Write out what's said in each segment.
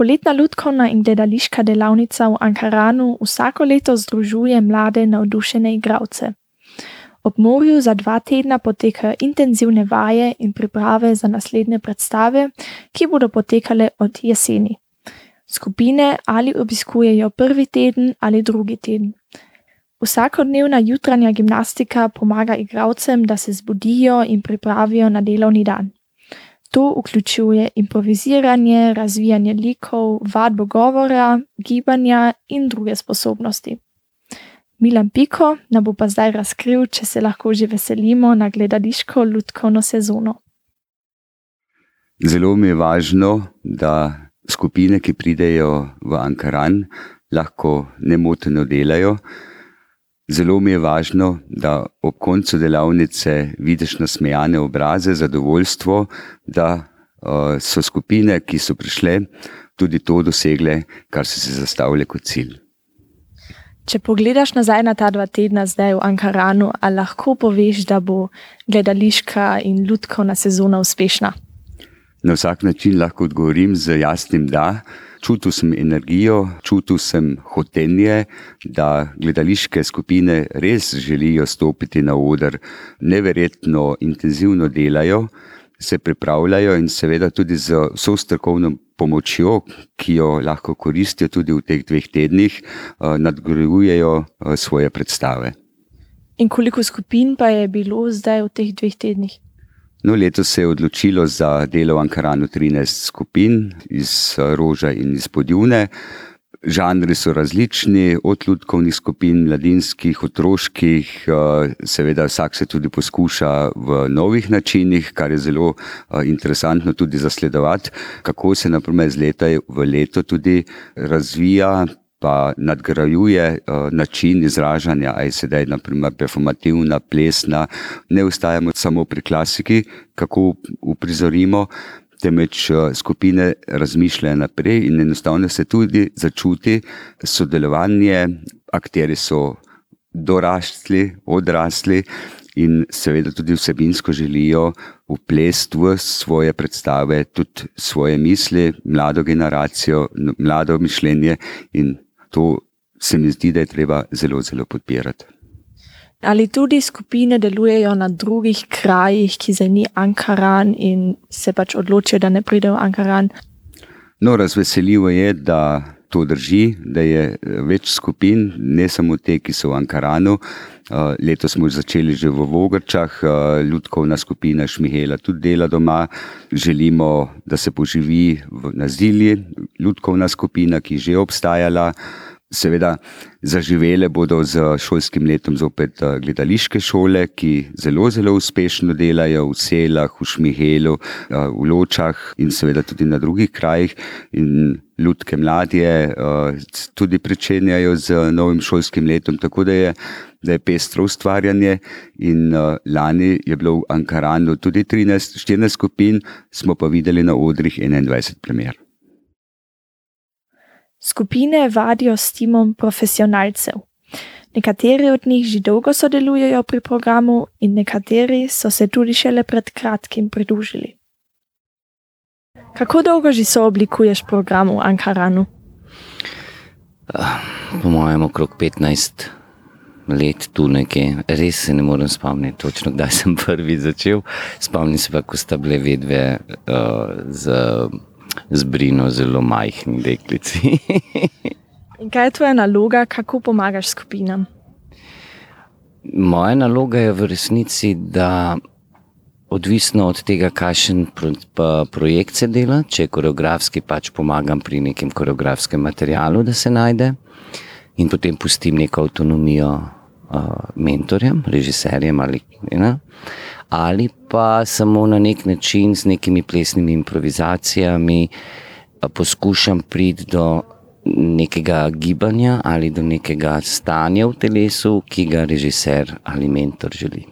Poletna lutkovna in gledališka delavnica v Ankaranu vsako leto združuje mlade navdušene igralce. Ob morju za dva tedna potekajo intenzivne vaje in priprave za naslednje predstave, ki bodo potekale od jeseni. Skupine ali obiskujejo prvi teden ali drugi teden. Vsakodnevna jutranja gimnastika pomaga igralcem, da se zbudijo in pripravijo na delovni dan. To vključuje improviziranje, razvijanje likov, vadbo govora, gibanja in druge sposobnosti. Milan Piko nam bo pa zdaj razkril, če se lahko že veselimo na gledališko lutkovno sezono. Zelo mi je važno, da skupine, ki pridejo v Ankaran, lahko nemoteno delajo. Zelo mi je važno, da ob koncu delavnice vidiš nasmejane obraze, zadovoljstvo, da uh, so skupine, ki so prišle, tudi to dosegle, kar so si zastavili kot cilj. Če pogledaš nazaj na ta dva tedna zdaj v Ankaranu, ali lahko poveš, da bo gledališka in ljudkovna sezona uspešna? Na vsak način lahko odgovorim z jasnim da čutil sem energijo, čutil sem hotenje, da gledališke skupine res želijo stopiti na oder, neverjetno intenzivno delajo, se pripravljajo in seveda tudi z vso strokovno pomočjo, ki jo lahko koristijo tudi v teh dveh tednih, eh, nadgrajujejo eh, svoje predstave. In koliko skupin pa je bilo zdaj v teh dveh tednih? No, letos se je odločilo za delo v Ankaranu 13 skupin iz eh, Roža in iz Podjune. Žanri so različni, od ljudkovnih skupin, mladinskih, otroških, eh, seveda vsak se tudi poskuša v novih načinih, kar je zelo eh, interesantno tudi zasledovati, kako se naprimer iz leta v leto tudi razvija pa nadgrajuje uh, način izražanja, aj sedaj, naprimer, performativna, plesna, ne ustajamo samo pri klasiki, kako uprizorimo, temveč uh, skupine razmišljajo naprej in enostavno se tudi začuti sodelovanje, akteri so dorastli, odrasli. In seveda tudi vsebinsko želijo uplesti v svoje predstave, tudi svoje misli, mlado generacijo, mlado mišljenje in to se mi zdi, da je treba zelo, zelo podpirati. Ali tudi skupine delujejo na drugih krajih, ki zdaj ni Ankaran in se pač odločijo, da ne pridejo v Ankaran? No, razveseljivo je, da to drži, da je eh, več skupin, ne samo te, ki so v Ankaranu. Eh, letos smo začeli že v Vogrčah, eh, ljudkovna skupina Šmihela tudi dela doma. Želimo, da se poživi v Nazilji, ljudkovna skupina, ki je že obstajala. Seveda, zaživele bodo z šolskim letom zopet eh, gledališke šole, ki zelo, zelo uspešno delajo v Selah, v Šmihelu, eh, v Ločah in seveda tudi na drugih krajih. In ljudke mladje eh, tudi pričenjajo z novim šolskim letom, tako da je, da je pestro ustvarjanje. In lani je bilo v Ankaranu tudi 13-14 skupin, smo pa videli na odrih 21 premjer. Skupine vadijo s timom profesionalcev. Nekateri od njih že dolgo sodelujejo pri programu, in nekateri so se tudi šele pred kratkim pridružili. Kako dolgo že so oblikuješ program v Ankaranu? Po mojem, okrog 15 let tu nekje. Res se ne morem spomniti, točno kdaj sem prvi začel. Spomnim se pa, ko sta bile vedve uh, z zbrino zelo majhni deklici. In kaj je tvoja naloga, kako pomagaš skupinam? Moja naloga je v resnici, da odvisno od tega, kakšen projekt se dela, če je koreografski, pač pomagam pri nekem koreografskem materialu, da se najde, in potem pustim neko avtonomijo mentorjem, režiserjem ali ne ali pa samo na nek način z nekimi plesnimi improvizacijami poskušam priti do nekega gibanja ali do nekega stanja v telesu, ki ga režiser ali mentor želi.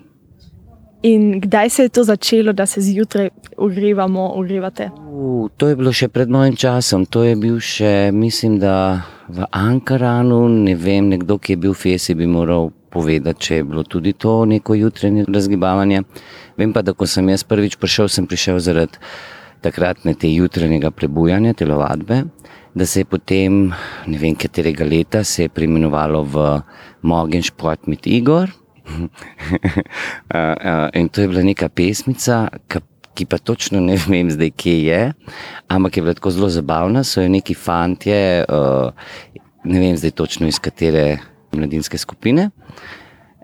In kdaj se je to začelo, da se zjutraj ogrevamo, ogrevate? Uh, to je bilo še pred mojim časom. To je bil še, mislim, da v Ankaranu, ne vem, nekdo, ki je bil v Fesi, bi moral povedati, če je bilo tudi to neko jutranje razgibavanje. Vem pa, da ko sem jaz prvič prišel, sem prišel zaradi takratne te jutranjega prebujanja, telovadbe, da se je potem, ne vem katerega leta, se je preimenovalo v Mogen Šport med Igor. In to je bila neka pesmica, ki pa točno ne vem zdaj, kje je, ampak je bila tako zelo zabavna, so jo neki fantje, ne vem zdaj točno iz katere mladinske skupine.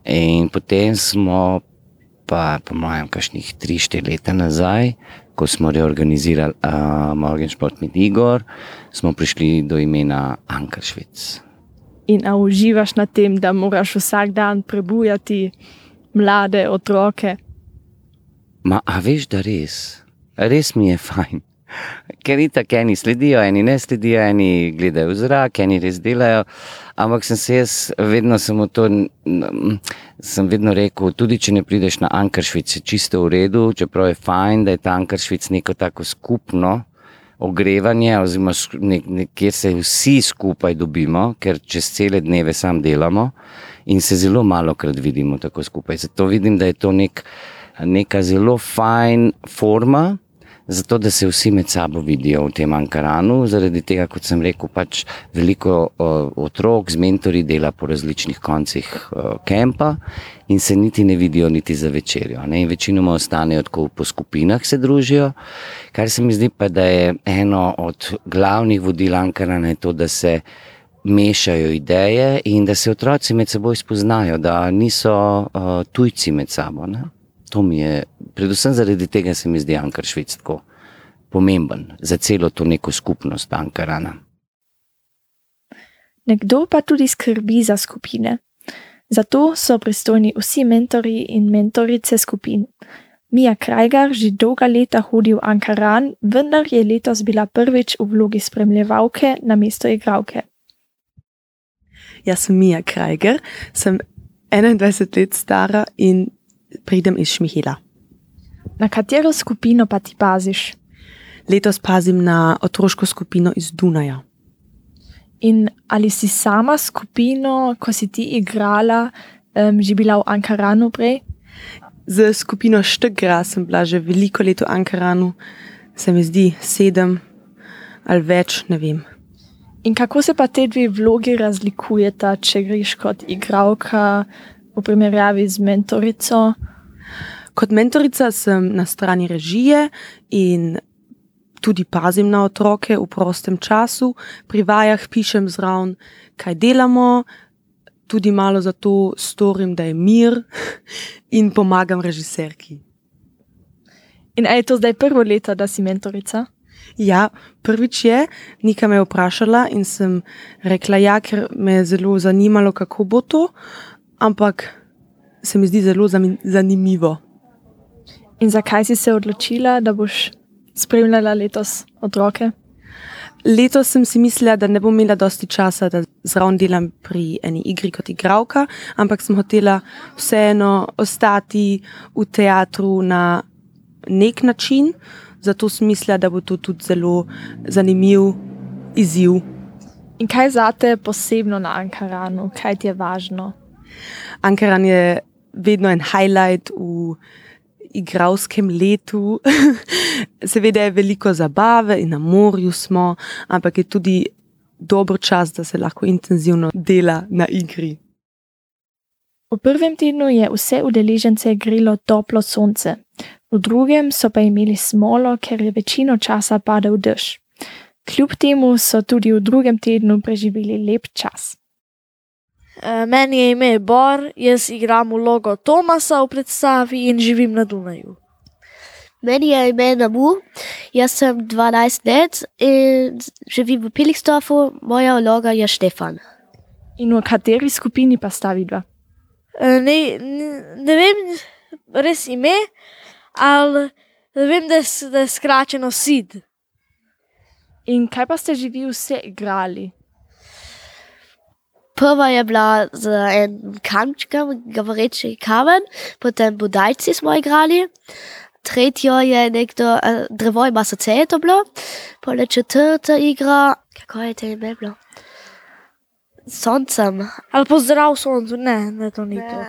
In potem smo pa, po mojem, kakšnih 3-4 leta nazaj, ko smo reorganizirali uh, Morgan Športni Igor, smo prišli do imena Ankaršvic. In a uživaš na tem, da moraš vsak dan prebujati mlade otroke? Ma, a veš, da res, res mi je fajn. Ker ni tako, eni sledijo, eni ne sledijo, eni gledajo v zrak, eni res delajo. Ampak sem se jaz vedno samo to, sem vedno rekel, tudi če ne prideš na Ankaršvic, je čisto v redu, čeprav je fajn, da je ta Ankaršvic neko tako skupno ogrevanje, oziroma kjer se vsi skupaj dobimo, ker čez cele dneve sam delamo in se zelo malo krat vidimo tako skupaj. Zato vidim, da je to nek, neka zelo fajn forma zato da se vsi med sabo vidijo v tem Ankaranu. Zaradi tega, kot sem rekel, pač veliko uh, otrok z mentori dela po različnih koncih uh, kempa in se niti ne vidijo, niti za večerjo. Ne? In večinoma ostanejo tako po skupinah, se družijo. Kar se mi zdi pa, da je eno od glavnih vodil Ankarana to, da se. Mešajo ideje in da se otroci med seboj spoznajo, da niso uh, tujci med sabo. Ne? to mi je, predvsem zaradi tega se mi zdi Ankar Švic tako pomemben za celo to neko skupnost Ankarana. Nekdo pa tudi skrbi za skupine. Zato so pristojni vsi mentori in mentorice skupin. Mija Krajgar že dolga leta hodi v Ankaran, vendar je letos bila prvič v vlogi spremljevalke na mesto igravke. Jaz sem Mija Krajgar, sem 21 let stara in pridem iz Šmihila. Na katero skupino pa ti paziš? Letos pazim na otroško skupino iz Dunaja. In ali si sama skupino, ko si ti igrala, um, že bila v Ankaranu prej? Z skupino Štegra sem bila že veliko let v Ankaranu, se mi zdi sedem ali več, ne vem. In kako se pa te dve vlogi razlikujeta, če greš kot igralka v primerjavi z mentorico? Kot mentorica sem na strani režije in tudi pazim na otroke v prostem času, pri vajah pišem zraven, kaj delamo, tudi malo za to storim, da je mir in pomagam režiserki. In je to zdaj prvo leto, da si mentorica? Ja, prvič je, Nika me je vprašala in sem rekla, ja, ker me je zelo zanimalo, kako bo to ampak se mi zdi zelo zanimivo. In zakaj si se odločila, da boš spremljala letos otroke? Letos sem si mislila, da ne bom imela dosti časa, da zraven delam pri eni igri kot igralka, ampak sem hotela vseeno ostati v teatru na nek način, zato sem mislila, da bo to tudi zelo zanimiv izziv. In kaj zate posebno na Ankaranu, kaj ti je važno? Ankaran je vedno en highlight v igralskem letu. Seveda je veliko zabave in na morju smo, ampak je tudi dober čas, da se lahko intenzivno dela na igri. V prvem tednu je vse udeležence grilo toplo sonce, v drugem so pa imeli smolo, ker je večino časa padal dež. Kljub temu so tudi v drugem tednu preživeli lep čas. Eh, meni je ime Bor, jaz igram vlogo Tomasa v predstavi in živim na Dunaju. Meni je ime Namu, jaz sem 12 let in živim v Pilikstofu, moja vloga je Štefan. In v kateri skupini pa sta vidva? Eh, ne, ne, ne vem res ime, ali vem, da je, da je skračeno Sid. In kaj pa ste živi vse igrali? Prva je bila z enim kamčkom, govoreči kamen, potem budajci smo igrali. Tretjo je nekdo, uh, drevo ima srce, to bilo, pole četrta igra, kako je te ime bilo? Soncem. Ali pozdrav soncu, ne, ne, to ni to.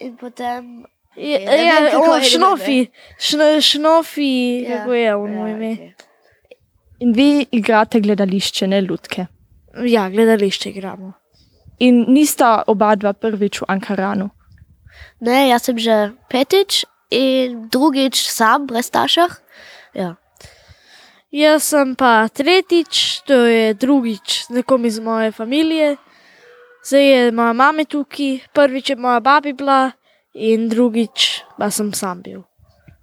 In potem Je, Ja, ne vem, ja, o, je ime, šnofi, Šno, šnofi, Ja, kako je on ja, moj ime. okej. In vi igrate gledališče, ne lutke. Ja, gledališče igramo. In nista oba dva prvič v Ankaranu. Ne, jaz sem že petič in drugič sam, brez staršev. Ja. Jaz sem pa tretjič, to je drugič z nekom iz moje družine. Zdaj je moja mama tukaj, prvič je moja babi bila in drugič pa sem sam bil.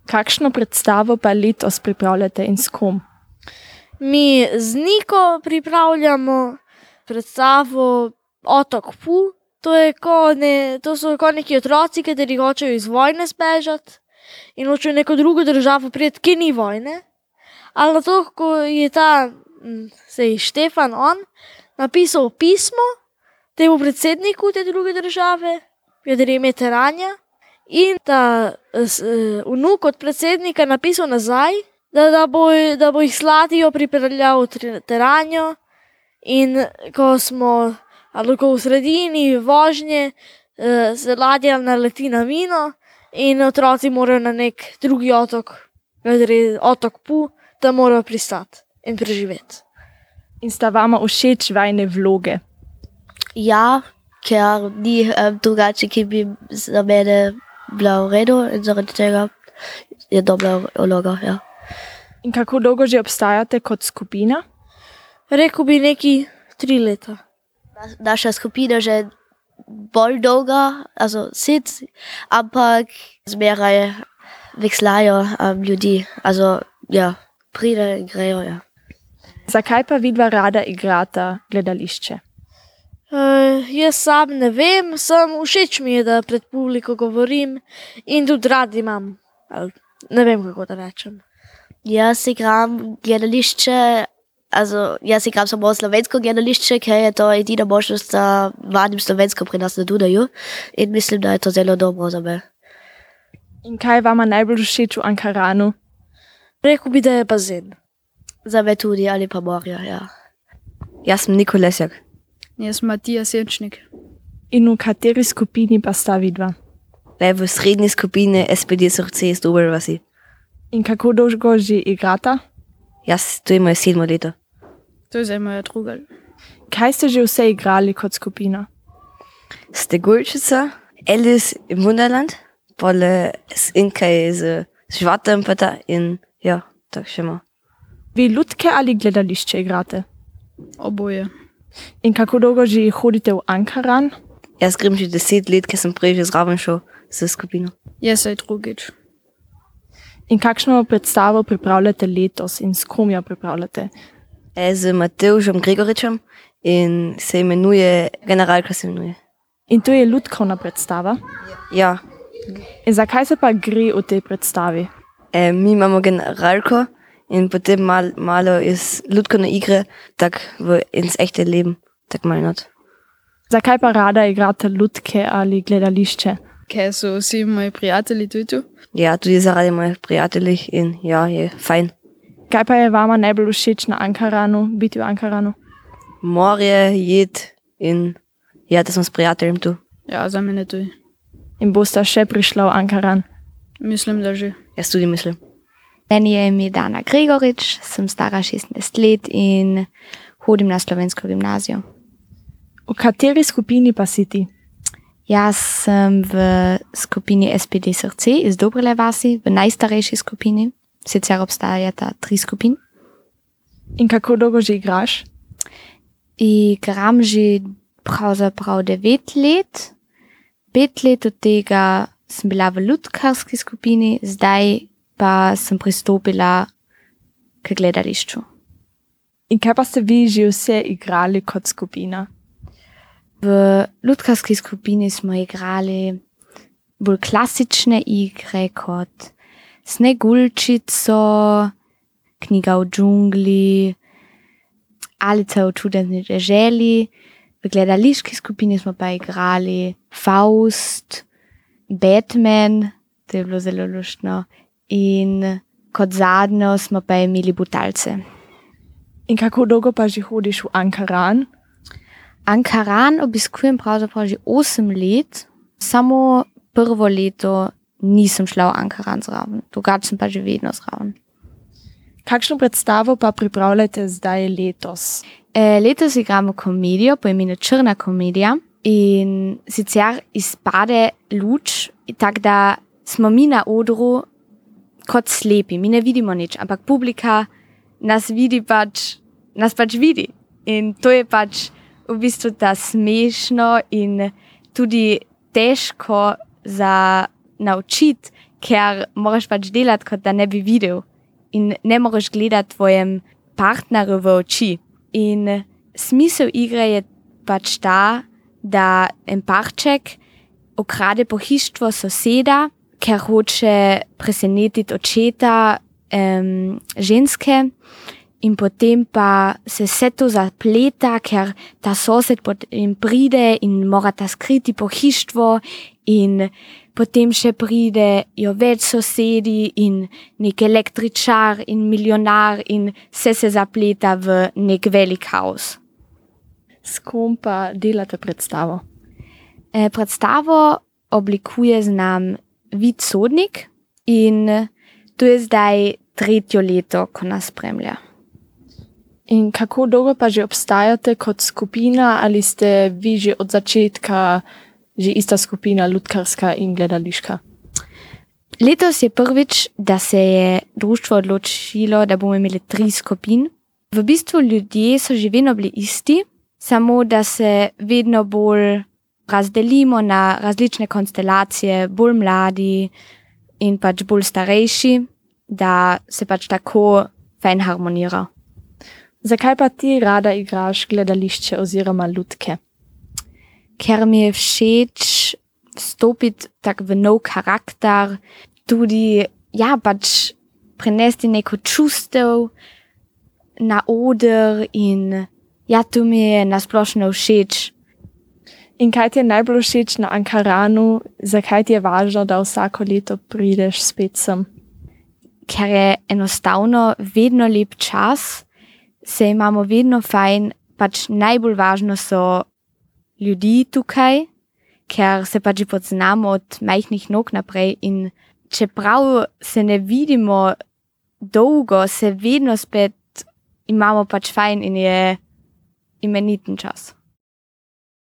Kakšno predstavo pa letos pripravljate in s kom? Mi z Niko pripravljamo predstavo Otok Pu. To, je ne, to so kot neki otroci, ki hočejo iz vojne zbežati in hočejo neko drugo državo priti, ki ni vojne. Ali na to, ko je ta, mm, sej Štefan, on napisal pismo temu predsedniku te druge države, kateri je ime Teranja, in ta s- eh, vnuk od predsednika napisal nazaj, da, da, bo, da bo jih sladijo pripeljal v Teranjo. In ko smo, ali ko v sredini vožnje, eh, se ladja naleti na mino, in otroci morajo na nek drugi otok, je otok Pu, tam morajo pristati in preživeti. In sta vama všeč vajne vloge? ja, ker ni um, drugače, ki bi za mene bila v redu in zaradi tega je dobra vloga. Ja. In kako dolgo že obstajate kot skupina? Rekl bi neki tri leta. Na- Naša skupina že bolj dolga, also sit, ampak zmeraj vekslajo um, ljudi. Also, ja, pride in grejo. Ja. Zakaj pa vidva rada igrata gledališče? Uh, jaz sam ne vem, sem všeč mi je, da pred publiko govorim in tudi rad imam. Ne vem, kako da rečem. Jaz igram gledališče, also jaz igram samo slovensko gledališče, ker je to edina možnost, da vadim slovensko pri nas na Dunaju in mislim, da je to zelo dobro za me. In kaj vama najbolj všeč v Ankaranu? Rekl bi, da je bazen. Za me tudi ali pa morja, ja. Jaz sem Niko Lesjak. Jaz sem Matija Senčnik. In v kateri skupini pa sta vidva? Le v srednji skupini SPD srce iz Dober vasi. In kako dolgo že igrata? Jaz, to je moje sedmo leto. To je zdaj moja druga. Kaj ste že vse igrali kot skupina? Stegulčica, Alice im Wunderland, pole z Inkaj z Žvatem pata in ja, tako še ima. Vi lutke ali gledališče igrate? Oboje. In kako dolgo že hodite v Ankaran? Jaz grem že deset let, ker sem prej že zraven šel s skupino. Jaz zdaj drugič. In kakšno predstavo pripravljate letos in s kom jo pripravljate? Z Mateušem Gregoričem in se imenuje, generalka se imenuje. In to je lutkovna predstava. Ja, In zakaj se pa gre v tej predstavi? e, mi imamo generalko in potem mal, malo iz lutkovne igre, tak v ins echte leben, tak mal not. Zakaj pa rada igrate lutke ali gledališče? Ker so vsi moji prijatelji tudi tu. Ja, tudi zaradi mojih prijateljev in ja, je fajn. Kaj pa je vama najbolj všeč na Ankaranu, biti v Ankaranu? Morje, jed in ja, da sem s prijateljem tu. Ja, za mene tudi. In boste še prišla v Ankaran? Mislim, da že. Jaz tudi mislim. Meni je ime Dana Gregorič, sem stara 16 let in hodim na slovensko gimnazijo. V kateri skupini pa si ti? Jaz sem v skupini SPD Srce iz Dobrele vasi, v najstarejši skupini, sicer obstajata tri skupine. In kako dolgo že igraš? Igram že pravzaprav devet let, pet let od tega sem bila v lutkarski skupini, zdaj pa sem pristopila k gledališču. In kaj pa ste vi že vse igrali kot skupina? V lutkarski skupini smo igrali bolj klasične igre kot Snegulčico, knjiga o džungli, Alice v čudesni deželi. V gledališki skupini smo pa igrali Faust, Batman, to je bilo zelo luštno, in kot zadnjo smo pa imeli Butalce. In kako dolgo pa že hodiš v Ankaran? Ankaran obiskujem pravzaprav že 8 let, samo prvo leto nisem šla v Ankaran zraven, drugače sem pa že vedno zraven. Kakšno predstavo pa pripravljate zdaj letos? E, letos igramo komedijo po imenu Črna komedija in sicer izpade luč, tako da smo mi na odru kot slepi, mi ne vidimo nič, ampak publika nas vidi pač, nas pač vidi. In to je pač v bistvu ta smešno in tudi težko za naučiti, ker moraš pač delati, kot da ne bi videl in ne moreš gledati tvojem partnerju v oči. In smisel igre je pač ta, da en parček okrade pohištvo soseda, ker hoče presenetiti očeta um, ženske. In potem pa se vse to zapleta, ker ta sosed potem pride in mora ta skriti pohištvo, in potem še pridejo več sosedi in nek električar in milijonar, in vse se zapleta v nek velik kaos. S kom pa delate predstavo? E, predstavo oblikuje z nam vid sodnik in to je zdaj tretje leto, ko nas spremlja. In kako dolgo pa že obstajate kot skupina, ali ste vi že od začetka že ista skupina, ljudkarska in gledališka? Letos je prvič, da se je društvo odločilo, da bomo imeli tri skupine. V bistvu ljudje so že vedno bili isti, samo da se vedno bolj razdelimo na različne konstelacije, bolj mladi in pač bolj starejši, da se pač tako fajn harmonira. Zakaj pa ti rada igraš gledališče oziroma ljudke? Ker mi je všeč stopiti tako v nov karakter, tudi ja, pač prenesti neko čustev na oder in ja, to mi je nasplošno všeč. In kaj ti je najbolj všeč na Ankaranu, zakaj ti je važno, da vsako leto prideš spet sem? Ker je enostavno vedno lep čas, se imamo vedno fajn, pač najbolj važno so ljudi tukaj, ker se pač poznamo od majhnih nog naprej. In čeprav se ne vidimo dolgo, se vedno spet imamo pač fajn in je imeniten čas.